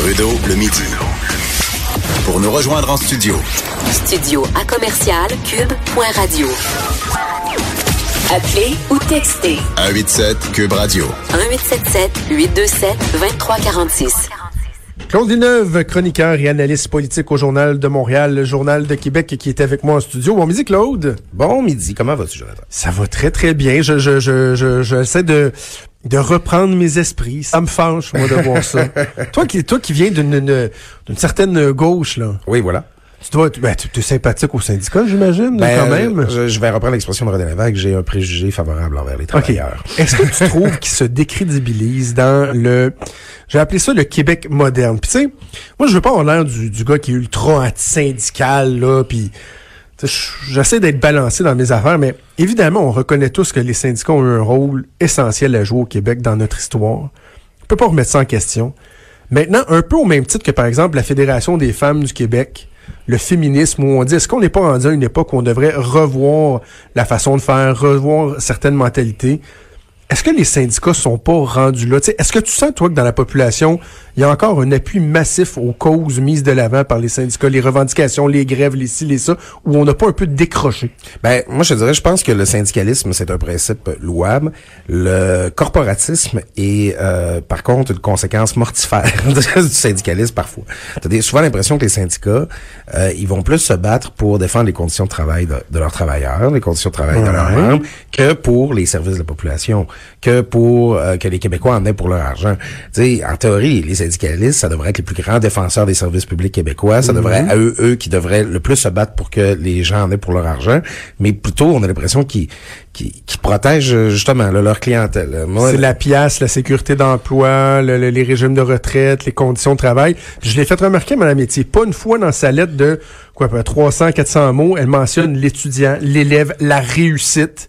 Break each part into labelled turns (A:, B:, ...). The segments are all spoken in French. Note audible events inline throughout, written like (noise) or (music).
A: Trudeau le midi. Pour nous rejoindre en studio.
B: Studio à commercial cube.radio. Appelez ou textez
A: 187 Cube Radio.
B: 1877 827 2346.
C: Claude Villeneuve, chroniqueur et analyste politique au Journal de Montréal, le Journal de Québec, qui est avec moi en studio. Bon midi, Claude.
D: Bon midi. Comment vas-tu, Jonathan?
C: Ça va très, très bien. Je, je, je, je, j'essaie de, de reprendre mes esprits. Ça me fâche, moi, de voir ça. (laughs) toi qui, toi qui viens d'une, d'une certaine gauche, là.
D: Oui, voilà.
C: Tu dois, ben, tu es sympathique au syndicat, j'imagine,
D: Ben,
C: quand même.
D: Je, je vais reprendre l'expression de René Lévesque. J'ai un préjugé favorable envers les travailleurs.
C: Est-ce que tu (laughs) trouves qu'il se décrédibilise dans le... J'ai appelé ça le Québec moderne? Puis tu sais, moi, je veux pas avoir l'air du, du gars qui est ultra anti-syndical, là, puis... J'essaie d'être balancé dans mes affaires, mais évidemment, on reconnaît tous que les syndicats ont eu un rôle essentiel à jouer au Québec dans notre histoire. On peut pas remettre ça en question. Maintenant, un peu au même titre que, par exemple, la Fédération des femmes du Québec, le féminisme, où on dit, est-ce qu'on n'est pas rendu à une époque où on devrait revoir la façon de faire, revoir certaines mentalités? Est-ce que les syndicats sont pas rendus là? Est-ce que tu sens, toi, que dans la population, il y a encore un appui massif aux causes mises de l'avant par les syndicats, les revendications, les grèves, les ci, les ça, où on n'a pas un peu décroché?
D: Ben, moi, je dirais, je pense que le syndicalisme, c'est un principe louable. Le corporatisme est, euh, par contre, une conséquence mortifère (laughs) du syndicalisme parfois. T'as souvent l'impression que les syndicats, euh, ils vont plus se battre pour défendre les conditions de travail de, de leurs travailleurs, les conditions de travail de leurs membres, que pour les services de la population, que pour euh, que les Québécois en aient pour leur argent. Tu sais, en théorie, les syndicalistes, ça devrait être les plus grands défenseurs des services publics québécois. Ça devrait être à eux, eux qui devraient le plus se battre pour que les gens en aient pour leur argent. Mais plutôt, on a l'impression qu'ils qu'ils qu'ils protègent justement là, leur clientèle.
C: C'est la pièce, la sécurité d'emploi, le- le- les régimes de retraite, les conditions de travail. Puis je l'ai fait remarquer, Mme Métier, pas une fois dans sa lettre de quoi, à peu près 300, 400 mots, elle mentionne l'étudiant, l'élève, la réussite,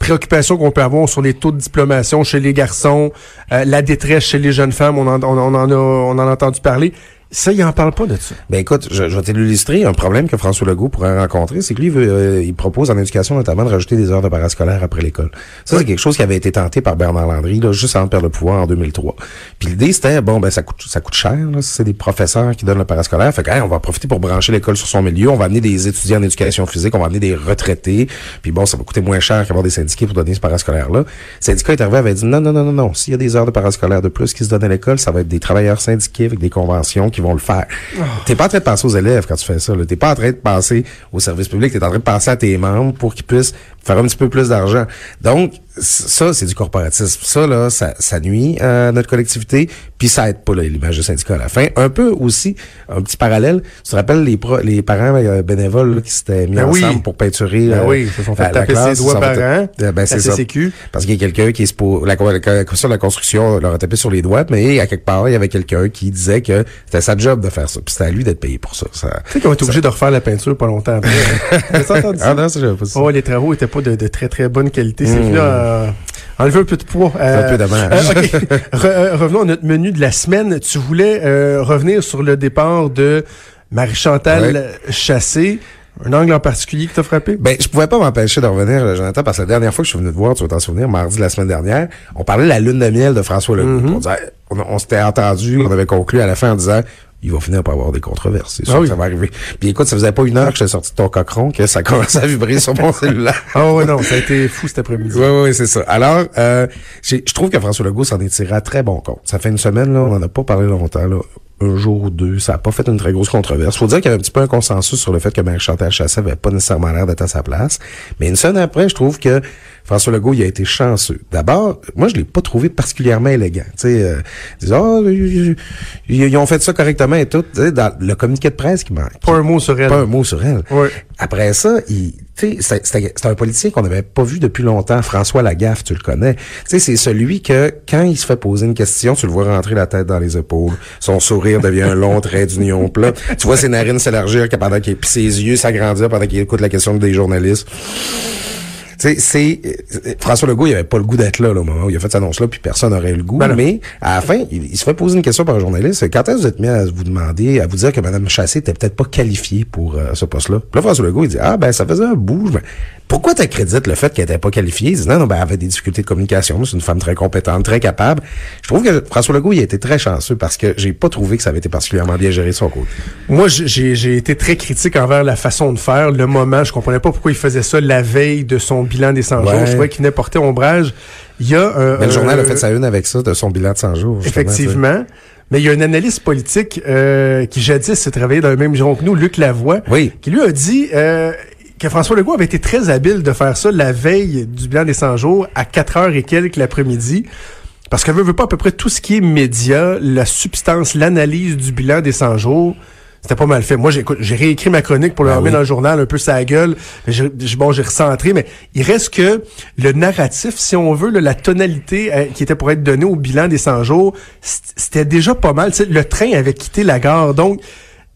C: préoccupation qu'on peut avoir sur les taux de diplomation chez les garçons, euh, la détresse chez les jeunes femmes, on en, on, on en a, on en a entendu parler. Ça, il en parle pas de ça.
D: Ben écoute, je, je vais t'illustrer un problème que François Legault pourrait rencontrer, c'est que lui, il, veut, euh, il propose en éducation notamment de rajouter des heures de parascolaire après l'école. Ça, c'est quelque chose qui avait été tenté par Bernard Landry, là, juste avant de perdre le pouvoir en 2003. Puis l'idée, c'était, bon, ben ça coûte ça coûte cher, là, si c'est des professeurs qui donnent le parascolaire. Fait que, hey, on va profiter pour brancher l'école sur son milieu, on va amener des étudiants en éducation physique, on va amener des retraités, puis bon, ça va coûter moins cher qu'avoir des syndiqués pour donner ce parascolaire-là. Le syndicat est arrivé avait dit, non, non, non, non, non, s'il y a des heures de parascolaire de plus qui se donnent à l'école, ça va être des travailleurs syndiqués avec des conventions qui vont le faire. T'es pas en train de penser aux élèves quand tu fais ça. T'es pas en train de penser au service public. T'es en train de penser à tes membres pour qu'ils puissent faire un petit peu plus d'argent. Donc, ça, c'est du corporatisme. Ça, là, ça, ça nuit à notre collectivité, puis ça aide pas l'image du syndicat à la fin. Un peu aussi, un petit parallèle, tu te rappelles les, pro- les parents euh, bénévoles là, qui s'étaient mis
C: Ben oui.
D: ensemble pour peinturer
C: Ben
D: euh,
C: oui, ils se sont fait
D: la- la
C: taper
D: classe,
C: ses doigts par an,
D: Euh, ben,
C: la
D: c'est ça.
C: CCQ.
D: Parce qu'il y a quelqu'un qui est pour la, la, la de la construction leur a tapé sur les doigts, mais à quelque part, il y avait quelqu'un qui disait que c'était sa job de faire ça. Puis c'était à lui d'être payé pour ça. ça
C: Tu sais qu'on est obligé de refaire la peinture pas longtemps après. (laughs) Ça?
D: ah non, ça, pas ça.
C: Oh, les travaux étaient pas de, de très très bonne qualité. C'est venu à enlever un peu de poids.
D: Un peu dommage.
C: euh. Re- euh, revenons à notre menu de la semaine. Tu voulais euh, revenir sur le départ de Marie-Chantal. Chassé. Un angle en particulier qui t'a frappé?
D: Ben, je pouvais pas m'empêcher de revenir, euh, Jonathan, parce que la dernière fois que je suis venu te voir, tu vas t'en souvenir, mardi de la semaine dernière, on parlait de la lune de miel de François Legault.
C: Mm-hmm.
D: On on, on s'était entendu, on avait conclu à la fin en disant, il va finir par avoir des controverses. C'est sûr
C: Ah
D: que
C: oui.
D: ça va arriver. Puis écoute, ça faisait pas une heure que j'étais sorti de ton cochon que ça (laughs) commençait à vibrer sur mon cellulaire.
C: Oh (laughs) ouais, non, ça a été fou cet après-midi.
D: Oui, oui, c'est ça. Alors, euh, je trouve que François Legault s'en est tiré à très bon compte. Ça fait une semaine, là, on n'en a pas parlé longtemps, là. Un jour ou deux, ça n'a pas fait une très grosse controverse. Faut dire qu'il y avait un petit peu un consensus sur le fait que Marie-Chantal Chassé avait pas nécessairement l'air d'être à sa place. Mais une semaine après, je trouve que François Legault, il a été chanceux. D'abord, moi, je l'ai pas trouvé particulièrement élégant. Tu sais, euh, ils Ah, ils, ont fait ça correctement et tout. Dans le communiqué de presse qui manque.
C: Pas un mot sur elle.
D: Pas un mot sur elle. Après ça, il, tu sais, c'est- un politicien qu'on n'avait pas vu depuis longtemps. François Lagaffe, tu le connais. Tu sais, c'est celui que, quand il se fait poser une question, tu le vois rentrer la tête dans les épaules. Son sourire devient un long trait d'union plat. Tu vois ses narines s'élargir pendant qu'il, puis ses yeux s'agrandir pendant qu'il écoute la question des journalistes. Sais, c'est euh, François Legault, il avait pas le goût d'être là, là, au moment où il a fait cette annonce-là, puis personne n'aurait eu le goût.
C: Ben
D: mais à la fin, il, il se fait poser une question par un journaliste. Quand est-ce que vous êtes mis à vous demander, à vous dire que Mme Chassé était peut-être pas qualifiée pour euh, ce poste-là? Puis là, François Legault, il dit Ah ben ça faisait un bout. Je me- Pourquoi tu accrédites le fait qu'elle était pas qualifiée? Il dit non, non, ben elle avait des difficultés de communication. C'est une femme très compétente, très capable. Je trouve que François Legault, il a été très chanceux parce que j'ai pas trouvé que ça avait été particulièrement bien géré de son côté.
C: Moi, j'ai j'ai été très critique envers la façon de faire, le moment. Je comprenais pas pourquoi il faisait ça la veille de son bilan des 100 jours. Je trouvais qu'il venait porter ombrage. Il y a un...
D: Mais le
C: un-
D: journal a fait sa une avec ça, de son bilan de 100 jours.
C: Effectivement. Mais il y a un analyste politique euh, qui jadis s'est travaillé dans le même giron que nous, Luc Lavoie,
D: Oui.
C: qui lui a dit euh, que François Legault avait été très habile de faire ça la veille du bilan des 100 jours à 4 heures et quelques l'après-midi. Parce que veut, veut pas à peu près tout ce qui est média, la substance, l'analyse du bilan des 100 jours, c'était pas mal fait. Moi, j'ai réécrit ma chronique pour le
D: Ben
C: remettre
D: oui.
C: dans le journal, un peu sa gueule. Mais j'ai- j'ai- bon, j'ai recentré, mais il reste que le narratif, si on veut, là, la tonalité euh, qui était pour être donnée au bilan des 100 jours, c'était déjà pas mal. Le train avait quitté la gare, donc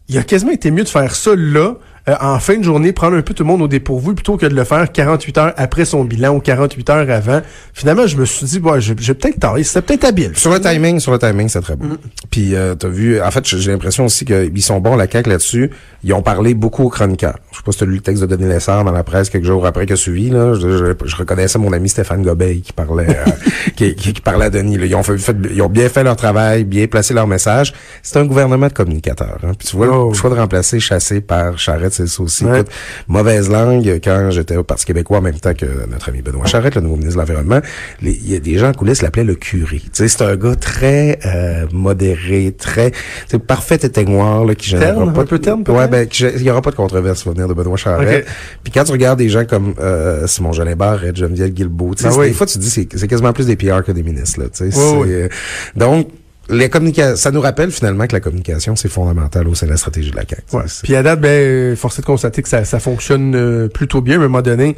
C: il a quasiment été mieux de faire ça là, euh, en fin de journée, prendre un peu tout le monde au dépourvu, plutôt que de le faire 48 heures après son bilan ou 48 heures avant. Finalement, je me suis dit, ouais, j'ai peut-être tort, c'était peut-être habile.
D: Sur le timing, sur le timing, c'est très bon.
C: Mm.
D: Puis euh, t'as vu, en fait, j'ai j'ai l'impression aussi qu'ils sont bons la CAQ là-dessus. Ils ont parlé beaucoup aux chroniqueurs. Je sais pas si t'as lu le texte de Denis Lessard dans la presse quelques jours après que a suivi. Là, je, je- je reconnaissais mon ami Stéphane Gobeil qui parlait, euh, (laughs) qui, qui- qui parlait à Denis. là. Ils ont fait, fait- ils ont bien fait leur travail, bien placé leur message. C'est un gouvernement de communicateurs. Hein. Puis tu vois,
C: Oh.
D: le choix de remplacer Chassé par Charette, c'est ça aussi.
C: Ouais.
D: Écoute, mauvaise langue quand j'étais au Parti québécois en même temps que notre ami Benoît Charette, le nouveau ministre de l'Environnement. Il y a des gens en coulisses l'appelaient le curé. Tu sais, c'est un gars très euh, modéré, très c'est parfait éteignoir là, qui
C: Terne,
D: pas
C: un peu peut-être?
D: Ouais, ben il y aura pas de controverse de Benoît Charette. Puis quand tu regardes des gens comme euh, Simon Jolin Barrette, Geneviève Guilbeault, tu sais,
C: Ben oui.
D: des fois tu te dis c'est c'est quasiment plus des PR que des ministres là, tu sais.
C: Oui,
D: c'est,
C: oui.
D: euh, donc les communica- ça nous rappelle finalement que la communication c'est fondamental au sein de la stratégie de la CAQ.
C: Ouais. Puis à date, ben, force est de constater que ça, ça fonctionne euh, plutôt bien. Mais à un moment donné,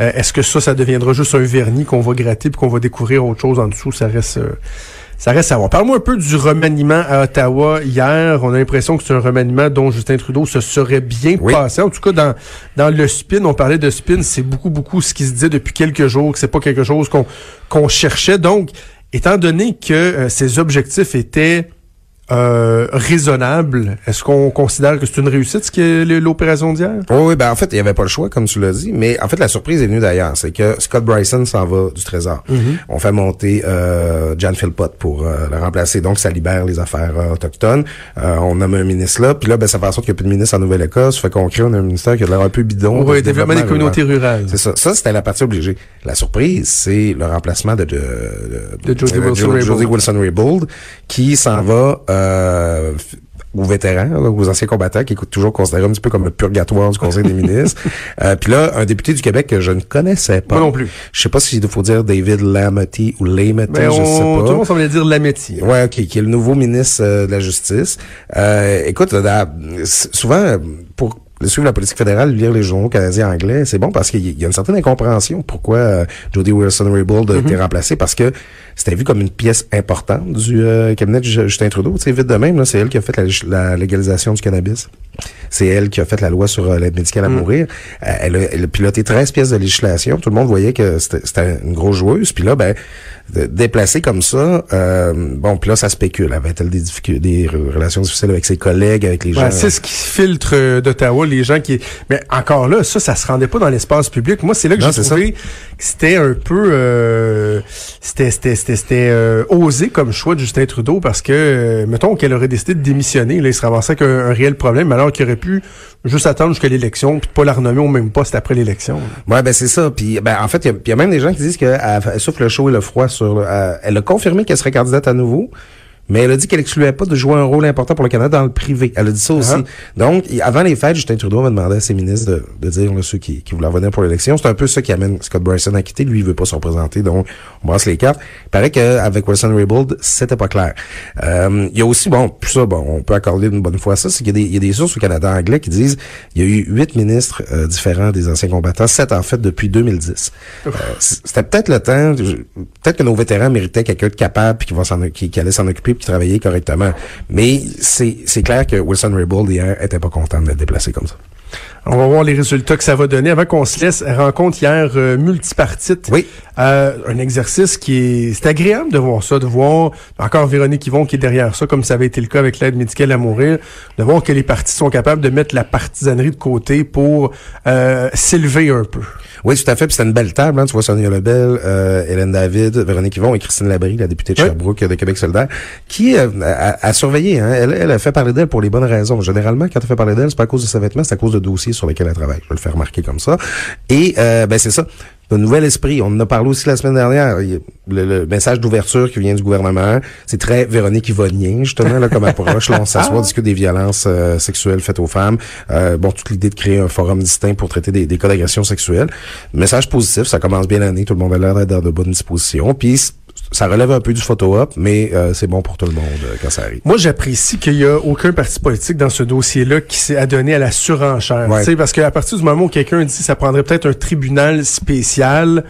C: euh, est-ce que ça, ça deviendra juste un vernis qu'on va gratter puis qu'on va découvrir autre chose en dessous? Ça reste... euh, ça reste à voir. Parle-moi un peu du remaniement à Ottawa hier. On a l'impression que c'est un remaniement dont Justin Trudeau se serait bien
D: Oui.
C: passé. En tout cas, dans, dans le spin, on parlait de spin, c'est beaucoup, beaucoup ce qui se dit depuis quelques jours, que c'est pas quelque chose qu'on qu'on cherchait. Donc, étant donné que euh, ses objectifs étaient euh, raisonnables, est-ce qu'on considère que c'est une réussite, ce qui est l'opération d'hier?
D: Oui, oui, ben en fait, il n'y avait pas le choix, comme tu l'as dit, mais en fait, la surprise est venue d'ailleurs. C'est que Scott Bryson s'en va du Trésor. On fait monter euh, Jan Philpott pour euh, le remplacer. Donc, ça libère les affaires euh, autochtones. Euh, on nomme un ministre là, puis là, ben, ça fait en sorte qu'il n'y a plus de ministre en Nouvelle-Écosse. Fait qu'on crée un ministère qui a l'air un peu bidon.
C: Oui,
D: de
C: développement des communautés rurales.
D: C'est ça. Ça, c'était la partie obligée. La surprise, c'est le remplacement de, de,
C: De Jody
D: Jo-
C: Wilson-Raybould.
D: Wilson-Raybould, qui s'en va euh, aux vétérans, là, aux anciens combattants, qui est toujours considéré un petit peu comme le purgatoire du Conseil des ministres. (laughs) Euh, Puis là, un député du Québec que je ne connaissais pas.
C: Moi non plus.
D: Je sais pas s'il faut dire David Lamotti ou Lamotti,
C: Ben,
D: je
C: on,
D: sais
C: tout le
D: pas.
C: monde semblait dire Lametti.
D: Ouais, ok, qui est le nouveau ministre euh, de la Justice. Euh, écoute, là, souvent, pour suivre la politique fédérale, lire les journaux canadiens anglais, c'est bon parce qu'il y a une certaine incompréhension pourquoi euh, Jody Wilson-Raybould a été remplacée parce que c'était vu comme une pièce importante du euh, cabinet de Ju- Justin Trudeau. Sais, vite de même, là, c'est elle qui a fait la, la légalisation du cannabis. C'est elle qui a fait la loi sur euh, l'aide médicale à mourir. Euh, elle, a, elle a piloté 13 pièces de législation. Tout le monde voyait que c'était une grosse joueuse. Puis là, ben, de- déplacée comme ça, euh, bon, puis là, ça spécule. Avait-elle des, difficultés, des re- relations difficiles avec ses collègues, avec les gens?
C: C'est ce qui filtre euh, d'Ottawa, les gens qui... Mais encore là, ça, ça se rendait pas dans l'espace public. Moi, c'est là que j'ai trouvé c'était un peu... euh, c'était c'était c'était c'était, euh, osé comme choix de Justin Trudeau parce que, euh, mettons qu'elle aurait décidé de démissionner, là, il se ramassait avec un, réel problème, alors qu'il aurait pu juste attendre jusqu'à l'élection puis pas la renommer au même poste après l'élection.
D: Ouais, ben c'est ça. Puis ben en fait, il y a- même des gens qui disent qu'elle elle souffle le chaud et le froid sur. euh, elle a confirmé qu'elle serait candidate à nouveau. Mais elle a dit qu'elle excluait pas de jouer un rôle important pour le Canada dans le privé. Elle a dit ça aussi.
C: Ah.
D: Donc, avant les fêtes, Justin Trudeau avait demandé à ses ministres de, de dire là, ceux qui, qui voulaient revenir pour l'élection. C'est un peu ça qui amène Scott Bryson à quitter. Lui, il veut pas se représenter, donc on brasse les cartes. Il paraît qu'avec Wilson Raybould, c'était pas clair. Euh, il y a aussi, bon, plus ça, bon, on peut accorder une bonne fois ça, c'est qu'il y, a des- il y a des sources au Canada anglais qui disent il y a eu huit ministres euh, différents des anciens combattants, sept en fait depuis 2010. Euh, c'était peut-être le temps, peut-être que nos vétérans méritaient quelqu'un de capable puis qui, va qui allait s'en occuper travaillait correctement. Mais c'est, clair que Wilson Raybould hier était pas content d'être déplacé comme ça.
C: On va voir les résultats que ça va donner. Avant qu'on se laisse, rencontre hier euh, multipartite.
D: Oui.
C: Euh, un exercice qui est... C'est agréable de voir ça, de voir encore Véronique Yvon qui est derrière ça, comme ça avait été le cas avec l'aide médicale à mourir, de voir que les partis sont capables de mettre la partisanerie de côté pour euh, s'élever un peu.
D: Oui, tout à fait. Puis c'était une belle table. Hein. Tu vois Sonia Lebel, euh, Hélène David, Véronique Yvon et Christine Labrie, la députée de
C: Oui.
D: Sherbrooke de Québec solidaire, qui euh, a, a surveillé. Hein. Elle, elle a fait parler d'elle pour les bonnes raisons. Généralement, quand elle fait parler d'elle, c'est pas à cause de ses vêtements, c'est à cause de dossiers sur lesquels elle travaille. Je vais le faire remarquer comme ça. Et euh, ben c'est ça. Un nouvel esprit. On en a parlé aussi la semaine dernière. Le, le message d'ouverture qui vient du gouvernement, c'est très Véronique Yvonien, justement, là, comme approche. Là, on (laughs) s'assoit, on discute des violences euh, sexuelles faites aux femmes. Euh, bon, toute l'idée de créer un forum distinct pour traiter des, des cas d'agression sexuelle. Message positif, ça commence bien l'année, tout le monde a l'air d'être dans de bonnes dispositions. Puis ça relève un peu du photo-op, mais euh, c'est bon pour tout le monde euh, quand ça arrive.
C: Moi, j'apprécie qu'il y a aucun parti politique dans ce dossier-là qui s'est adonné à la surenchère.
D: Ouais.
C: Tu sais, Parce qu'à partir du moment où quelqu'un dit que ça prendrait peut-être un tribunal spécial,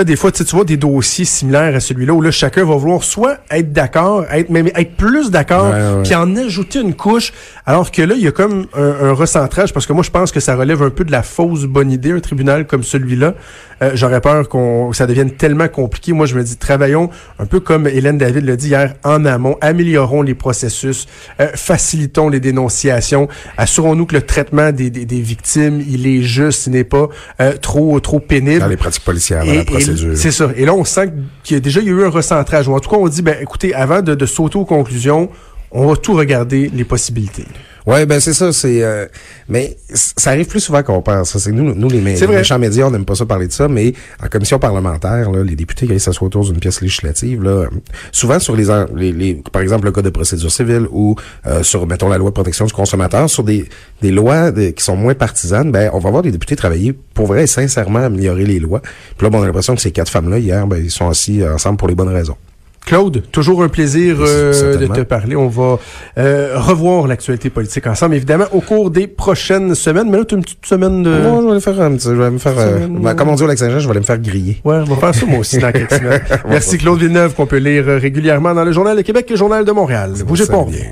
C: là, des fois, tu vois des dossiers similaires à celui-là où là, chacun va vouloir soit être d'accord, être même être plus d'accord, puis en ajouter une couche, alors que là, il y a comme un, un recentrage, parce que moi, je pense que ça relève un peu de la fausse bonne idée, un tribunal comme celui-là. Euh, J'aurais peur qu'on que ça devienne tellement compliqué. Moi, je me dis, travaillons un peu comme Hélène David l'a dit hier, en amont, améliorons les processus, euh, facilitons les dénonciations, assurons-nous que le traitement des, des, des victimes, il est juste, il n'est pas euh, trop trop pénible.
D: Dans les pratiques policières, dans
C: Et-
D: la
C: et C'est ça. Et là, on sent qu'il y a déjà eu un recentrage. Ou en tout cas, on dit, ben, écoutez, avant de, de sauter aux conclusions, on va tout regarder les possibilités.
D: Ouais, ben c'est ça, c'est euh, mais ça arrive plus souvent qu'on pense. ça. C'est nous, nous les, méchants médias, on n'aime pas ça parler de ça, mais en commission parlementaire, là, les députés qui s'assoient autour d'une pièce législative, là, souvent sur les, les, les- par exemple le code de procédure civile ou euh, sur mettons la loi de protection du consommateur, sur des, des lois de- qui sont moins partisanes, ben on va voir les députés travailler pour vrai et sincèrement améliorer les lois. Puis là, bon, on a l'impression que ces quatre femmes-là hier, ben ils sont assis ensemble pour les bonnes raisons.
C: Claude, toujours un plaisir euh, de te parler. On va euh, revoir l'actualité politique ensemble, évidemment, au cours des prochaines semaines. Mais là, tu as une petite semaine de...
D: Moi, je vais aller faire un petit, je vais me faire, euh, ben, comme on dit au Lac-Saint-Jean, je vais aller me faire griller.
C: Ouais, on va faire ça moi aussi dans quelques (laughs) semaines. Merci Claude Villeneuve, qu'on peut lire euh, régulièrement dans le Journal de Québec et le Journal de Montréal. Bougez pas, revient.